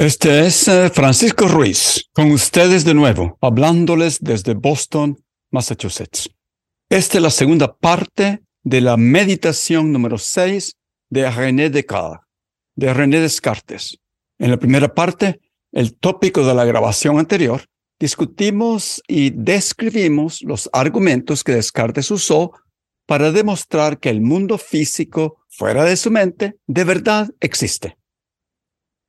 Este es eh, Francisco Ruiz, con ustedes de nuevo, hablándoles desde Boston, Massachusetts. Esta es la segunda parte de la meditación número 6 de René Descartes, de René Descartes. En la primera parte, el tópico de la grabación anterior, discutimos y describimos los argumentos que Descartes usó para demostrar que el mundo físico fuera de su mente de verdad existe.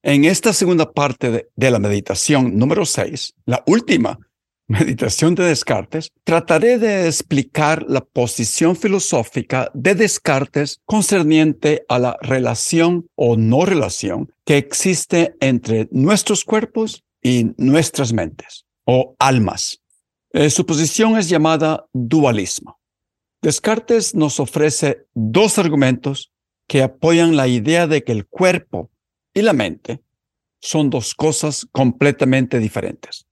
En esta segunda parte de, la meditación número 6, la última meditación de Descartes, trataré de explicar la posición filosófica de Descartes concerniente a la relación o no relación que existe entre nuestros cuerpos y nuestras mentes o almas. Eh, su posición es llamada dualismo. Descartes nos ofrece dos argumentos que apoyan la idea de que el cuerpo y la mente son dos cosas completamente diferentes.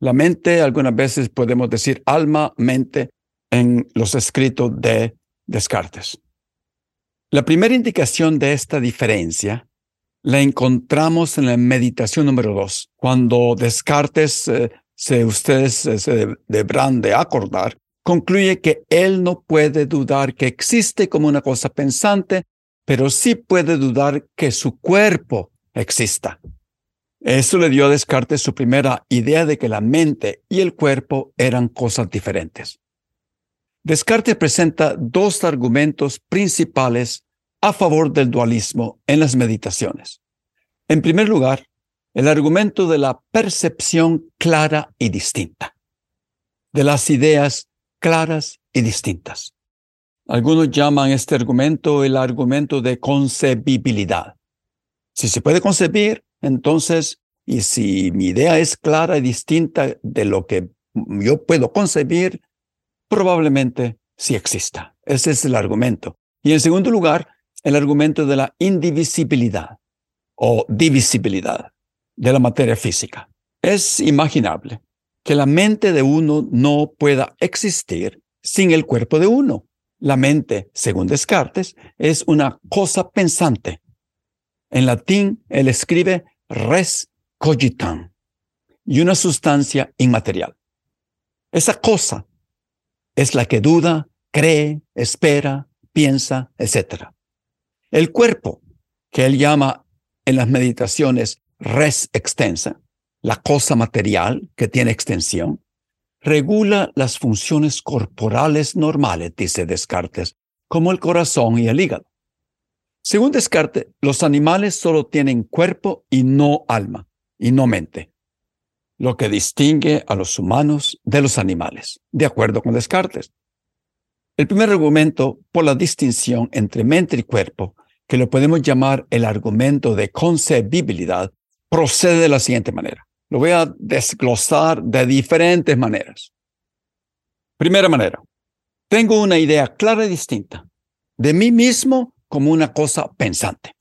La mente, algunas veces podemos decir alma, mente, en los escritos de Descartes. La primera indicación de esta diferencia la encontramos en la meditación número dos, cuando Descartes, eh, ustedes eh, se deberán de acordar, concluye que él no puede dudar que existe como una cosa pensante, pero sí puede dudar que su cuerpo exista. Eso le dio a Descartes su primera idea de que la mente y el cuerpo eran cosas diferentes. Descartes presenta dos argumentos principales a favor del dualismo en las meditaciones. En primer lugar, el argumento de la percepción clara y distinta, de las ideas claras y distintas. Algunos llaman este argumento el argumento de concebibilidad. Si se puede concebir, entonces, y si mi idea es clara y distinta de lo que yo puedo concebir, probablemente sí exista. Ese es el argumento. Y en segundo lugar, el argumento de la indivisibilidad o divisibilidad de la materia física. Es imaginable que la mente de uno no pueda existir sin el cuerpo de uno. La mente, según Descartes, es una cosa pensante en latín, él escribe res cogitam y una sustancia inmaterial. Esa cosa es la que duda, cree, espera, piensa, etc. El cuerpo, que él llama en las meditaciones res extensa, la cosa material que tiene extensión, regula las funciones corporales normales, dice Descartes, como el corazón y el hígado. Según Descartes, los animales solo tienen cuerpo y no alma, y no mente, lo que distingue a los humanos de los animales, de acuerdo con Descartes. El primer argumento por la distinción entre mente y cuerpo, que lo podemos llamar el argumento de concebibilidad, procede de la siguiente manera. Lo voy a desglosar de diferentes maneras. Primera manera, tengo una idea clara y distinta de mí mismo como una cosa pensante,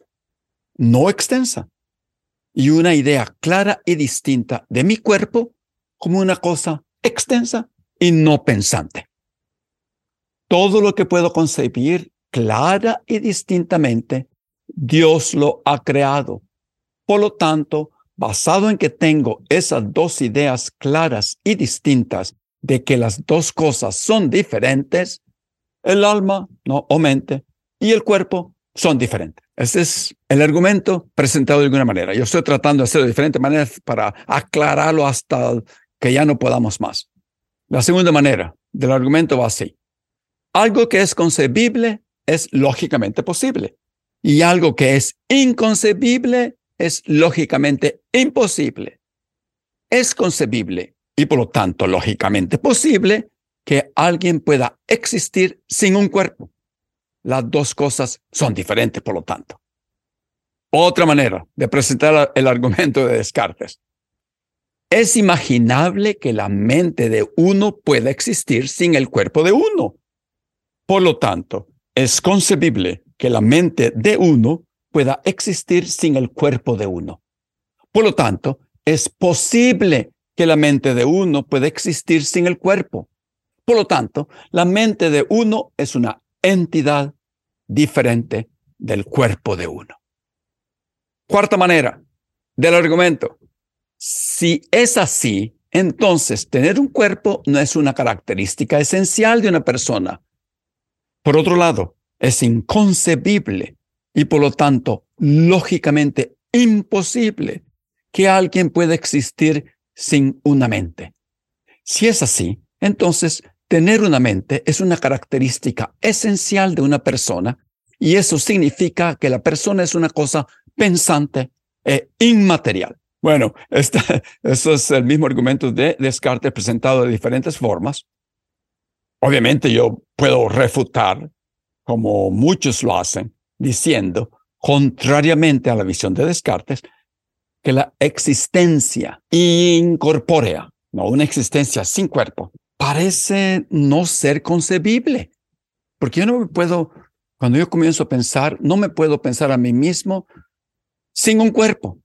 no extensa, y una idea clara y distinta de mi cuerpo como una cosa extensa y no pensante. Todo lo que puedo concebir clara y distintamente, Dios lo ha creado. Por lo tanto, basado en que tengo esas dos ideas claras y distintas de que las dos cosas son diferentes, el alma no, o mente y el cuerpo son diferentes. Ese es el argumento presentado de alguna manera. Yo estoy tratando de hacerlo de diferentes maneras para aclararlo hasta que ya no podamos más. La segunda manera del argumento va así. Algo que es concebible es lógicamente posible y algo que es inconcebible es lógicamente imposible. Es concebible y por lo tanto lógicamente posible que alguien pueda existir sin un cuerpo. Las dos cosas son diferentes, por lo tanto. Otra manera de presentar el argumento de Descartes. Es imaginable que la mente de uno pueda existir sin el cuerpo de uno. Por lo tanto, es concebible que la mente de uno pueda existir sin el cuerpo de uno. Por lo tanto, es posible que la mente de uno pueda existir sin el cuerpo. Por lo tanto, la mente de uno es una entidad diferente del cuerpo de uno. Cuarta manera del argumento. Si es así, entonces tener un cuerpo no es una característica esencial de una persona. Por otro lado, es inconcebible y por lo tanto lógicamente imposible que alguien pueda existir sin una mente. Si es así, entonces tener una mente es una característica esencial de una persona y eso significa que la persona es una cosa pensante e inmaterial. Bueno, este, eso es el mismo argumento de Descartes presentado de diferentes formas. Obviamente yo puedo refutar, como muchos lo hacen, diciendo, contrariamente a la visión de Descartes, que la existencia incorpórea, no una existencia sin cuerpo, parece no ser concebible. Porque yo no me puedo, cuando yo comienzo a pensar, no me puedo pensar a mí mismo sin un cuerpo.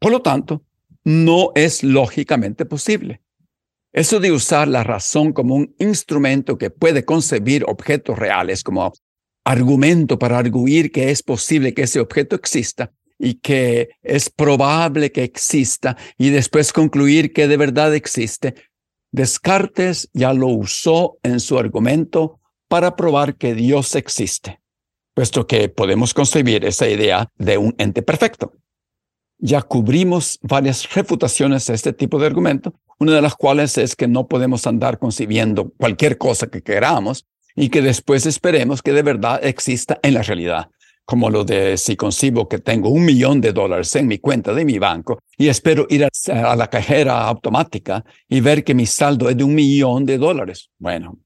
Por lo tanto, no es lógicamente posible. Eso de usar la razón como un instrumento que puede concebir objetos reales como argumento para arguir que es posible que ese objeto exista y que es probable que exista y después concluir que de verdad existe, Descartes ya lo usó en su argumento para probar que Dios existe, puesto que podemos concebir esa idea de un ente perfecto. Ya cubrimos varias refutaciones a este tipo de argumento, una de las cuales es que no podemos andar concibiendo cualquier cosa que queramos y que después esperemos que de verdad exista en la realidad como lo de si concibo que tengo un millón de dólares en mi cuenta de mi banco y espero ir a, la cajera automática y ver que mi saldo es de un millón de dólares. Bueno,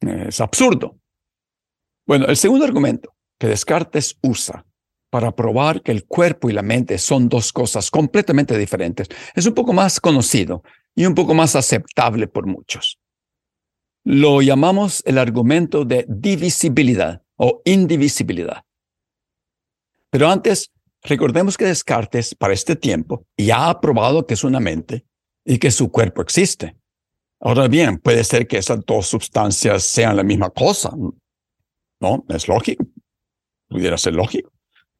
es absurdo. Bueno, el segundo argumento que Descartes usa para probar que el cuerpo y la mente son dos cosas completamente diferentes es un poco más conocido y un poco más aceptable por muchos. Lo llamamos el argumento de divisibilidad o indivisibilidad. Pero antes, recordemos que Descartes, para este tiempo, ya ha probado que es una mente y que su cuerpo existe. Ahora bien, puede ser que esas dos sustancias sean la misma cosa. ¿No? Es lógico. Pudiera ser lógico.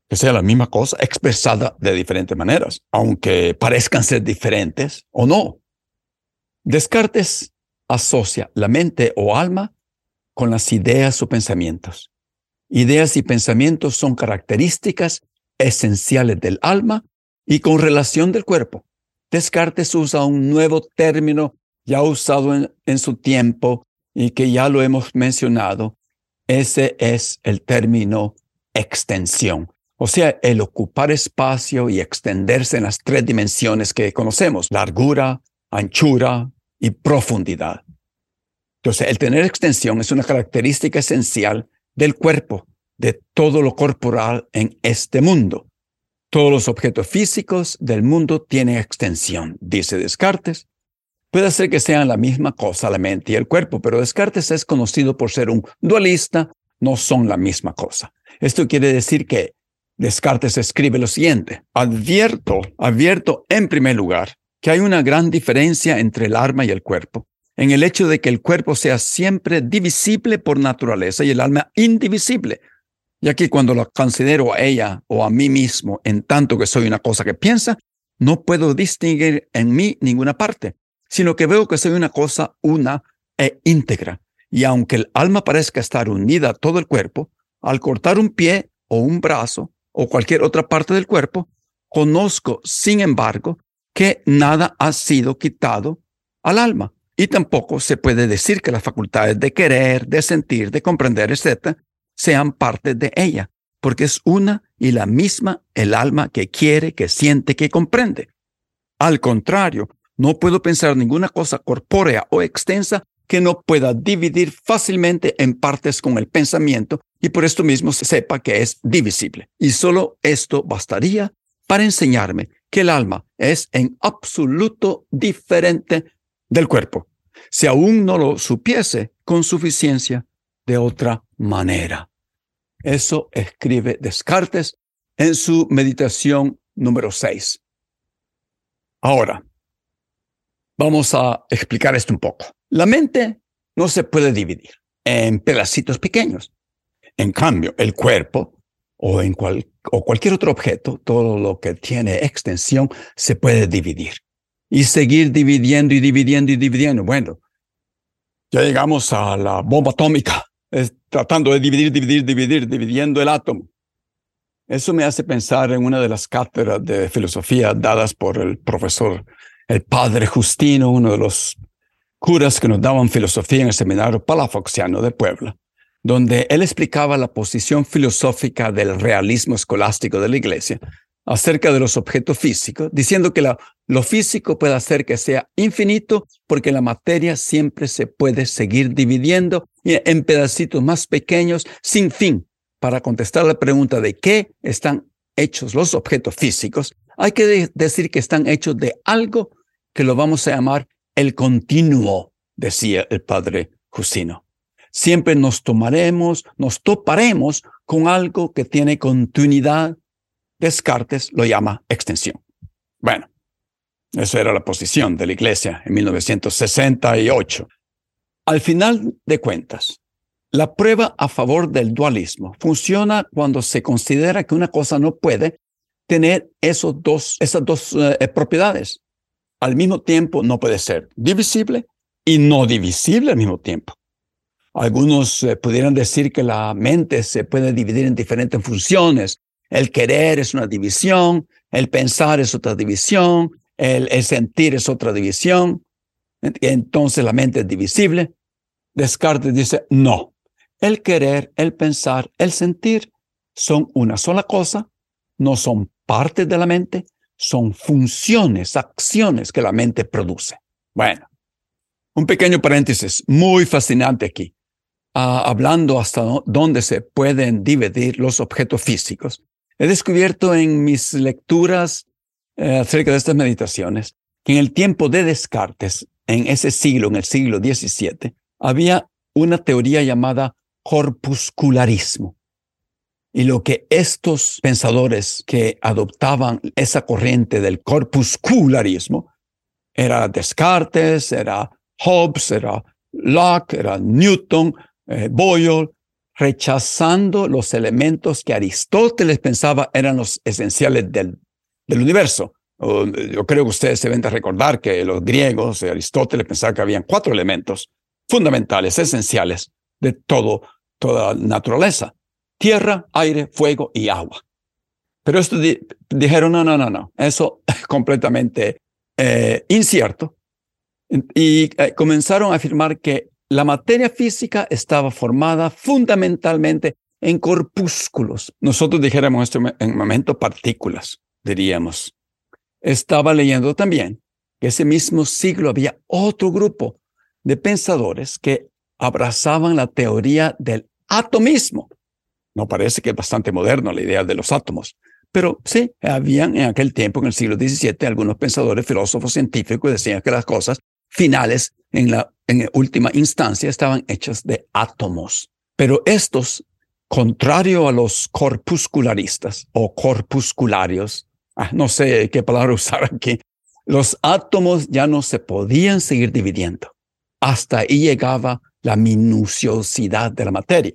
Que sea la misma cosa expresada de diferentes maneras, aunque parezcan ser diferentes o no. Descartes asocia la mente o alma con las ideas o pensamientos. Ideas y pensamientos son características esenciales del alma y con relación del cuerpo. Descartes usa un nuevo término ya usado en, su tiempo y que ya lo hemos mencionado. Ese es el término extensión. O sea, el ocupar espacio y extenderse en las tres dimensiones que conocemos, largura, anchura y profundidad. Entonces, el tener extensión es una característica esencial del cuerpo, de todo lo corporal en este mundo. Todos los objetos físicos del mundo tienen extensión, dice Descartes. Puede ser que sean la misma cosa la mente y el cuerpo, pero Descartes es conocido por ser un dualista, no son la misma cosa. Esto quiere decir que Descartes escribe lo siguiente, advierto, advierto en primer lugar que hay una gran diferencia entre el alma y el cuerpo, en el hecho de que el cuerpo sea siempre divisible por naturaleza y el alma indivisible. Y aquí cuando lo considero a ella o a mí mismo en tanto que soy una cosa que piensa, no puedo distinguir en mí ninguna parte, sino que veo que soy una cosa una e íntegra. Y aunque el alma parezca estar unida a todo el cuerpo, al cortar un pie o un brazo o cualquier otra parte del cuerpo, conozco, sin embargo, que nada ha sido quitado al alma. Y tampoco se puede decir que las facultades de querer, de sentir, de comprender, etc., sean parte de ella. porque es una y la misma el alma que quiere, que siente, que comprende. Al contrario, no puedo pensar ninguna cosa corpórea o extensa que no pueda dividir fácilmente en partes con el pensamiento y por esto mismo se sepa que es divisible. Y solo esto bastaría para enseñarme que el alma es en absoluto diferente del cuerpo, si aún no lo supiese con suficiencia de otra manera. Eso escribe Descartes en su meditación número 6. Ahora, vamos a explicar esto un poco. La mente no se puede dividir en pedacitos pequeños. En cambio, el cuerpo o, en o cualquier otro objeto, todo lo que tiene extensión, se puede dividir. Y seguir dividiendo y dividiendo y dividiendo. Bueno, ya llegamos a la bomba atómica, tratando de dividir, dividir, dividir, dividiendo el átomo. Eso me hace pensar en una de las cátedras de filosofía dadas por el profesor, el padre Justino, uno de los curas que nos daban filosofía en el seminario palafoxiano de Puebla donde él explicaba la posición filosófica del realismo escolástico de la iglesia acerca de los objetos físicos, diciendo que lo físico puede hacer que sea infinito porque la materia siempre se puede seguir dividiendo en pedacitos más pequeños sin fin. Para contestar la pregunta de qué están hechos los objetos físicos, hay que decir que están hechos de algo que lo vamos a llamar el continuo, decía el padre Justino siempre nos tomaremos, nos toparemos con algo que tiene continuidad. Descartes lo llama extensión. Bueno, eso era la posición de la Iglesia en 1968. Al final de cuentas, la prueba a favor del dualismo funciona cuando se considera que una cosa no puede tener esos dos, esas dos eh, propiedades. Al mismo tiempo no puede ser divisible y no divisible al mismo tiempo. Algunos eh, pudieran decir que la mente se puede dividir en diferentes funciones. El querer es una división, el pensar es otra división, el, el sentir es otra división. Entonces la mente es divisible. Descartes dice, no, el querer, el pensar, el sentir son una sola cosa, no son parte de la mente, son funciones, acciones que la mente produce. Bueno, un pequeño paréntesis muy fascinante aquí. Ah, hablando hasta dónde se pueden dividir los objetos físicos, he descubierto en mis lecturas eh, acerca de estas meditaciones que en el tiempo de Descartes, en ese siglo, en el siglo XVII, había una teoría llamada corpuscularismo. Y lo que estos pensadores que adoptaban esa corriente del corpuscularismo era Descartes, era Hobbes, era Locke, era Newton, eh, Boyle, rechazando los elementos que Aristóteles pensaba eran los esenciales del, del universo. yo creo que ustedes deben de recordar que los griegos, Aristóteles pensaba que habían cuatro elementos fundamentales, esenciales de todo, toda naturaleza. Tierra, aire, fuego y agua. Pero esto dijeron, no, no, no, no, eso es completamente eh, incierto. Y eh, comenzaron a afirmar que la materia física estaba formada fundamentalmente en corpúsculos. Nosotros dijéramos esto en momento partículas, diríamos. Estaba leyendo también que ese mismo siglo había otro grupo de pensadores que abrazaban la teoría del atomismo. No parece que es bastante moderno la idea de los átomos, pero sí, habían en aquel tiempo, en el siglo XVII, algunos pensadores, filósofos, científicos, decían que las cosas finales en la en última instancia estaban hechas de átomos. Pero estos, contrario a los corpuscularistas o corpuscularios, ah, no sé qué palabra usar aquí, los átomos ya no se podían seguir dividiendo. Hasta ahí llegaba la minuciosidad de la materia.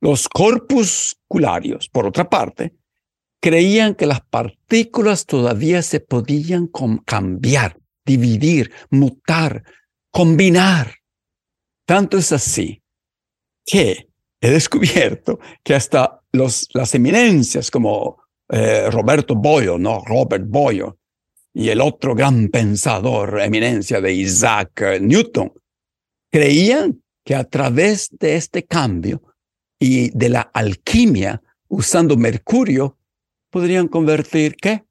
Los corpuscularios, por otra parte, creían que las partículas todavía se podían cambiar, dividir, mutar, combinar. Tanto es así que he descubierto que hasta los, las eminencias como eh, Roberto Boyle, no Robert Boyle, y el otro gran pensador, eminencia de Isaac Newton, creían que a través de este cambio y de la alquimia usando mercurio, podrían convertir ¿qué?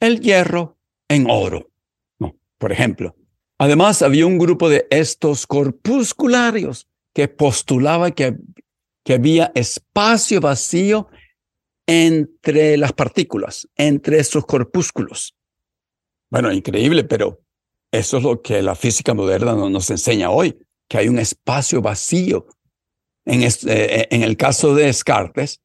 El hierro en oro. No, por ejemplo. Además, había un grupo de estos corpuscularios que postulaba que, que había espacio vacío entre las partículas, entre estos corpúsculos. Bueno, increíble, pero eso es lo que la física moderna nos enseña hoy, que hay un espacio vacío. En, este, en el caso de Descartes,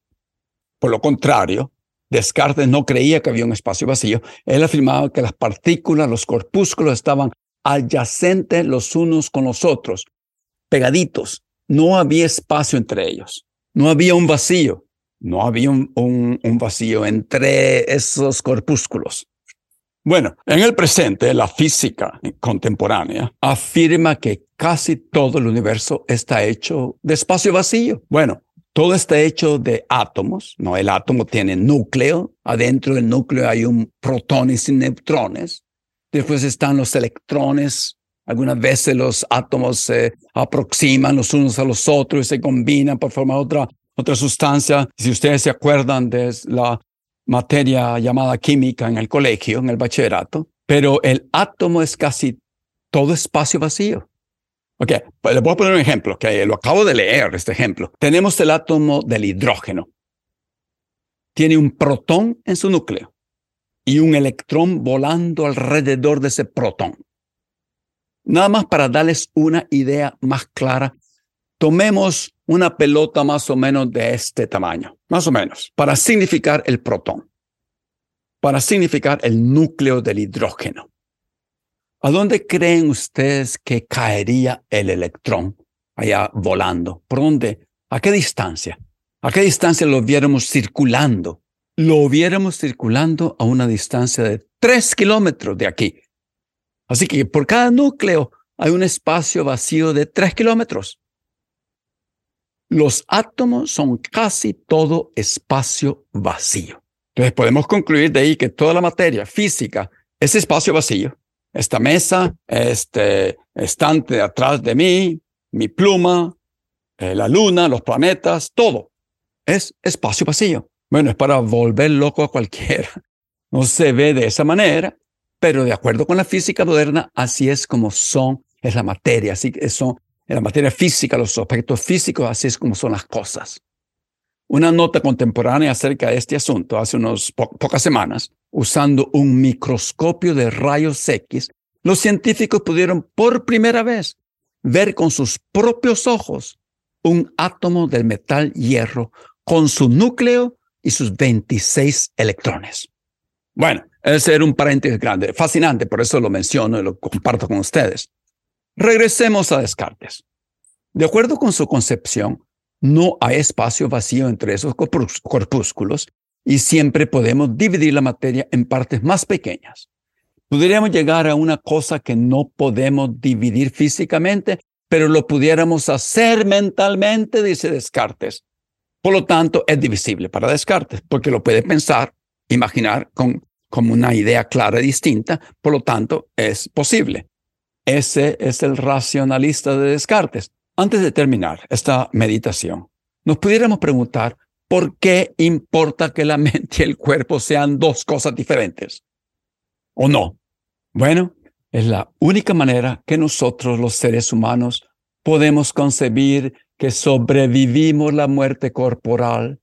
por lo contrario, Descartes no creía que había un espacio vacío. Él afirmaba que las partículas, los corpúsculos estaban adyacentes los unos con los otros, pegaditos. No había espacio entre ellos. No había un vacío. No había un, un, vacío entre esos corpúsculos. Bueno, en el presente, la física contemporánea afirma que casi todo el universo está hecho de espacio vacío. Bueno, todo está hecho de átomos, ¿no? El átomo tiene núcleo, adentro del núcleo hay un protones y neutrones, después están los electrones, algunas veces los átomos se aproximan los unos a los otros y se combinan para formar otra otra sustancia, si ustedes se acuerdan de la materia llamada química en el colegio, en el bachillerato, pero el átomo es casi todo espacio vacío. Ok, pues les voy a poner un ejemplo, que lo acabo de leer, este ejemplo. Tenemos el átomo del hidrógeno. Tiene un protón en su núcleo y un electrón volando alrededor de ese protón. Nada más para darles una idea más clara Tomemos una pelota más o menos de este tamaño, más o menos, para significar el protón, para significar el núcleo del hidrógeno. ¿A dónde creen ustedes que caería el electrón allá volando? ¿Por dónde? ¿A qué distancia? ¿A qué distancia lo viéramos circulando? Lo viéramos circulando a una distancia de tres kilómetros de aquí. Así que por cada núcleo hay un espacio vacío de tres kilómetros. Los átomos son casi todo espacio vacío. Entonces podemos concluir de ahí que toda la materia física es espacio vacío. Esta mesa, este estante atrás de mí, mi pluma, eh, la luna, los planetas, todo es espacio vacío. Bueno, es para volver loco a cualquiera. No se ve de esa manera, pero de acuerdo con la física moderna, así es como son, es la materia, así que son en la materia física, los aspectos físicos, así es como son las cosas. Una nota contemporánea acerca de este asunto hace unas pocas semanas, usando un microscopio de rayos X, los científicos pudieron por primera vez ver con sus propios ojos un átomo del metal hierro con su núcleo y sus 26 electrones. Bueno, ese era un paréntesis grande, fascinante, por eso lo menciono y lo comparto con ustedes. Regresemos a Descartes. De acuerdo con su concepción, no hay espacio vacío entre esos corpúsculos y siempre podemos dividir la materia en partes más pequeñas. Podríamos llegar a una cosa que no podemos dividir físicamente, pero lo pudiéramos hacer mentalmente, dice Descartes. Por lo tanto, es divisible para Descartes, porque lo puede pensar, imaginar con, como una idea clara y distinta, por lo tanto, es posible. Ese es el racionalista de Descartes. Antes de terminar esta meditación, nos pudiéramos preguntar por qué importa que la mente y el cuerpo sean dos cosas diferentes. ¿O no? Bueno, es la única manera que nosotros los seres humanos podemos concebir que sobrevivimos la muerte corporal.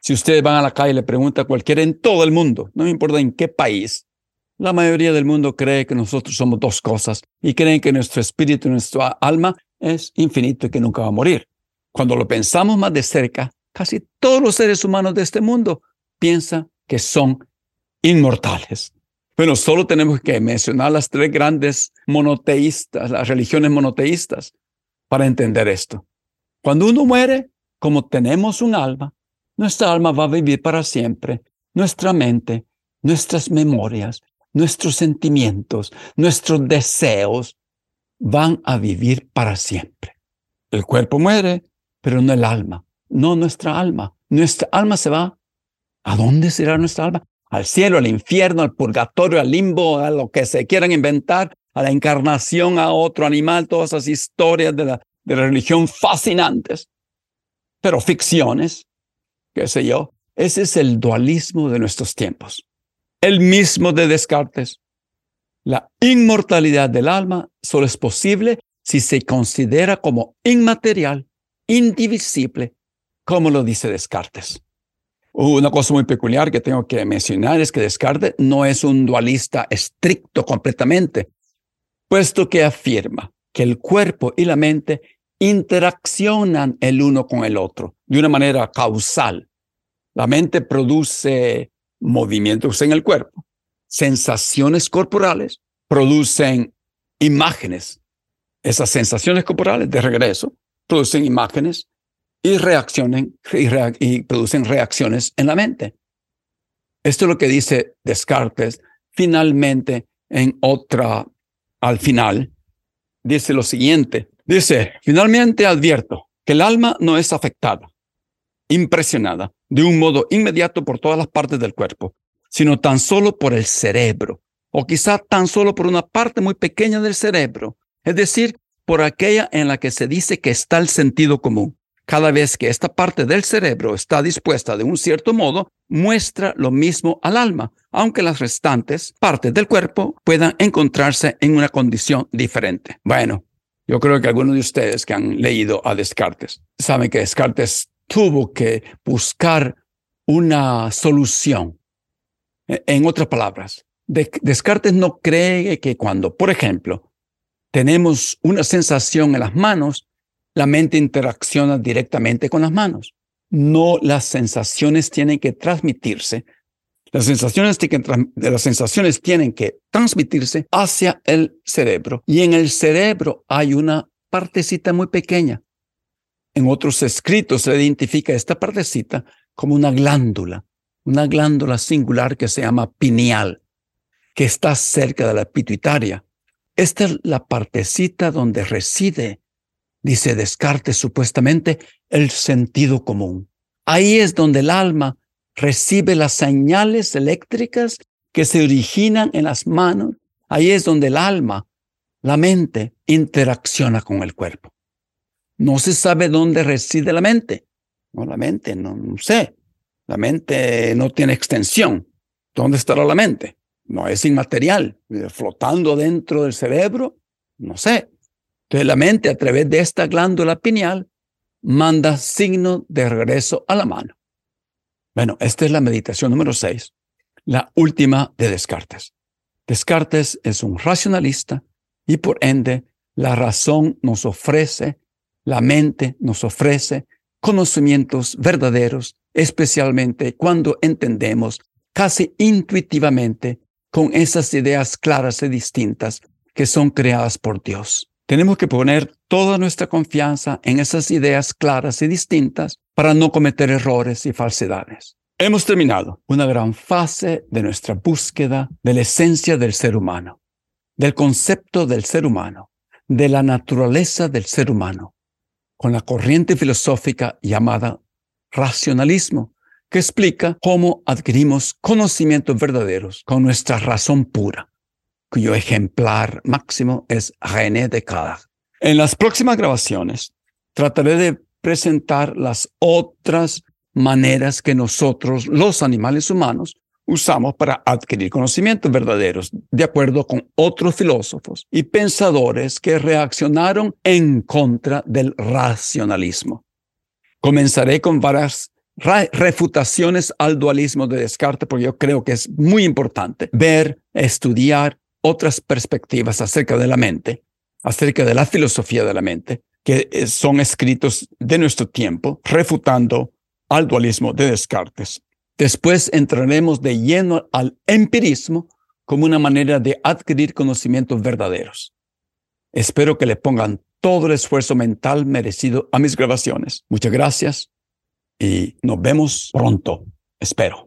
Si ustedes van a la calle y le preguntan a cualquiera en todo el mundo, no me importa en qué país, la mayoría del mundo cree que nosotros somos dos cosas y creen que nuestro espíritu nuestra alma es infinito y que nunca va a morir. Cuando lo pensamos más de cerca, casi todos los seres humanos de este mundo piensan que son inmortales. Bueno, solo tenemos que mencionar las tres grandes monoteístas, las religiones monoteístas, para entender esto. Cuando uno muere, como tenemos un alma, nuestra alma va a vivir para siempre, nuestra mente, nuestras memorias, nuestros sentimientos, nuestros deseos van a vivir para siempre. El cuerpo muere, pero no el alma, no nuestra alma. Nuestra alma se va. ¿A dónde será nuestra alma? Al cielo, al infierno, al purgatorio, al limbo, a lo que se quieran inventar, a la encarnación, a otro animal, todas esas historias de la, de la religión fascinantes, pero ficciones qué sé yo. Ese es el dualismo de nuestros tiempos. El mismo de Descartes. La inmortalidad del alma solo es posible si se considera como inmaterial, indivisible, como lo dice Descartes. Una cosa muy peculiar que tengo que mencionar es que Descartes no es un dualista estricto completamente, puesto que afirma que el cuerpo y la mente interaccionan el uno con el otro de una manera causal. La mente produce movimientos en el cuerpo, sensaciones corporales, producen imágenes. Esas sensaciones corporales de regreso producen imágenes y reaccionen y, producen reacciones en la mente. Esto es lo que dice Descartes finalmente en otra, al final, dice lo siguiente, dice, finalmente advierto que el alma no es afectada, impresionada de un modo inmediato por todas las partes del cuerpo, sino tan solo por el cerebro, o quizá tan solo por una parte muy pequeña del cerebro, es decir, por aquella en la que se dice que está el sentido común. Cada vez que esta parte del cerebro está dispuesta de un cierto modo, muestra lo mismo al alma, aunque las restantes partes del cuerpo puedan encontrarse en una condición diferente. Bueno, yo creo que algunos de ustedes que han leído a Descartes saben que Descartes tuvo que buscar una solución. E, en otras palabras, Descartes no cree que cuando, por ejemplo, tenemos una sensación en las manos, la mente interacciona directamente con las manos. No las sensaciones tienen que transmitirse. Las sensaciones, tienen que transmitirse hacia el cerebro. Y en el cerebro hay una partecita muy pequeña. En otros escritos se identifica esta partecita como una glándula, una glándula singular que se llama pineal, que está cerca de la pituitaria. Esta es la partecita donde reside dice Descartes supuestamente, el sentido común. Ahí es donde el alma recibe las señales eléctricas que se originan en las manos. Ahí es donde el alma, la mente, interacciona con el cuerpo. No se sabe dónde reside la mente. No, la mente, no, no sé. La mente no tiene extensión. ¿Dónde estará la mente? No es inmaterial, flotando dentro del cerebro. No sé. Entonces la mente a través de esta glándula pineal manda signo de regreso a la mano. Bueno, esta es la meditación número seis, la última de Descartes. Descartes es un racionalista y por ende la razón nos ofrece, la mente nos ofrece conocimientos verdaderos, especialmente cuando entendemos casi intuitivamente con esas ideas claras y distintas que son creadas por Dios. Tenemos que poner toda nuestra confianza en esas ideas claras y distintas para no cometer errores y falsedades. Hemos terminado una gran fase de nuestra búsqueda de la esencia del ser humano, del concepto del ser humano, de la naturaleza del ser humano, con la corriente filosófica llamada racionalismo, que explica cómo adquirimos conocimientos verdaderos con nuestra razón pura cuyo ejemplar máximo es René Descartes. En las próximas grabaciones trataré de presentar las otras maneras que nosotros, los animales humanos, usamos para adquirir conocimientos verdaderos, de acuerdo con otros filósofos y pensadores que reaccionaron en contra del racionalismo. Comenzaré con varias refutaciones al dualismo de Descartes, porque yo creo que es muy importante ver, estudiar otras perspectivas acerca de la mente, acerca de la filosofía de la mente, que eh, son escritos de nuestro tiempo, refutando al dualismo de Descartes. Después entraremos de lleno al empirismo como una manera de adquirir conocimientos verdaderos. Espero que le pongan todo el esfuerzo mental merecido a mis grabaciones. Muchas gracias y nos vemos pronto, espero.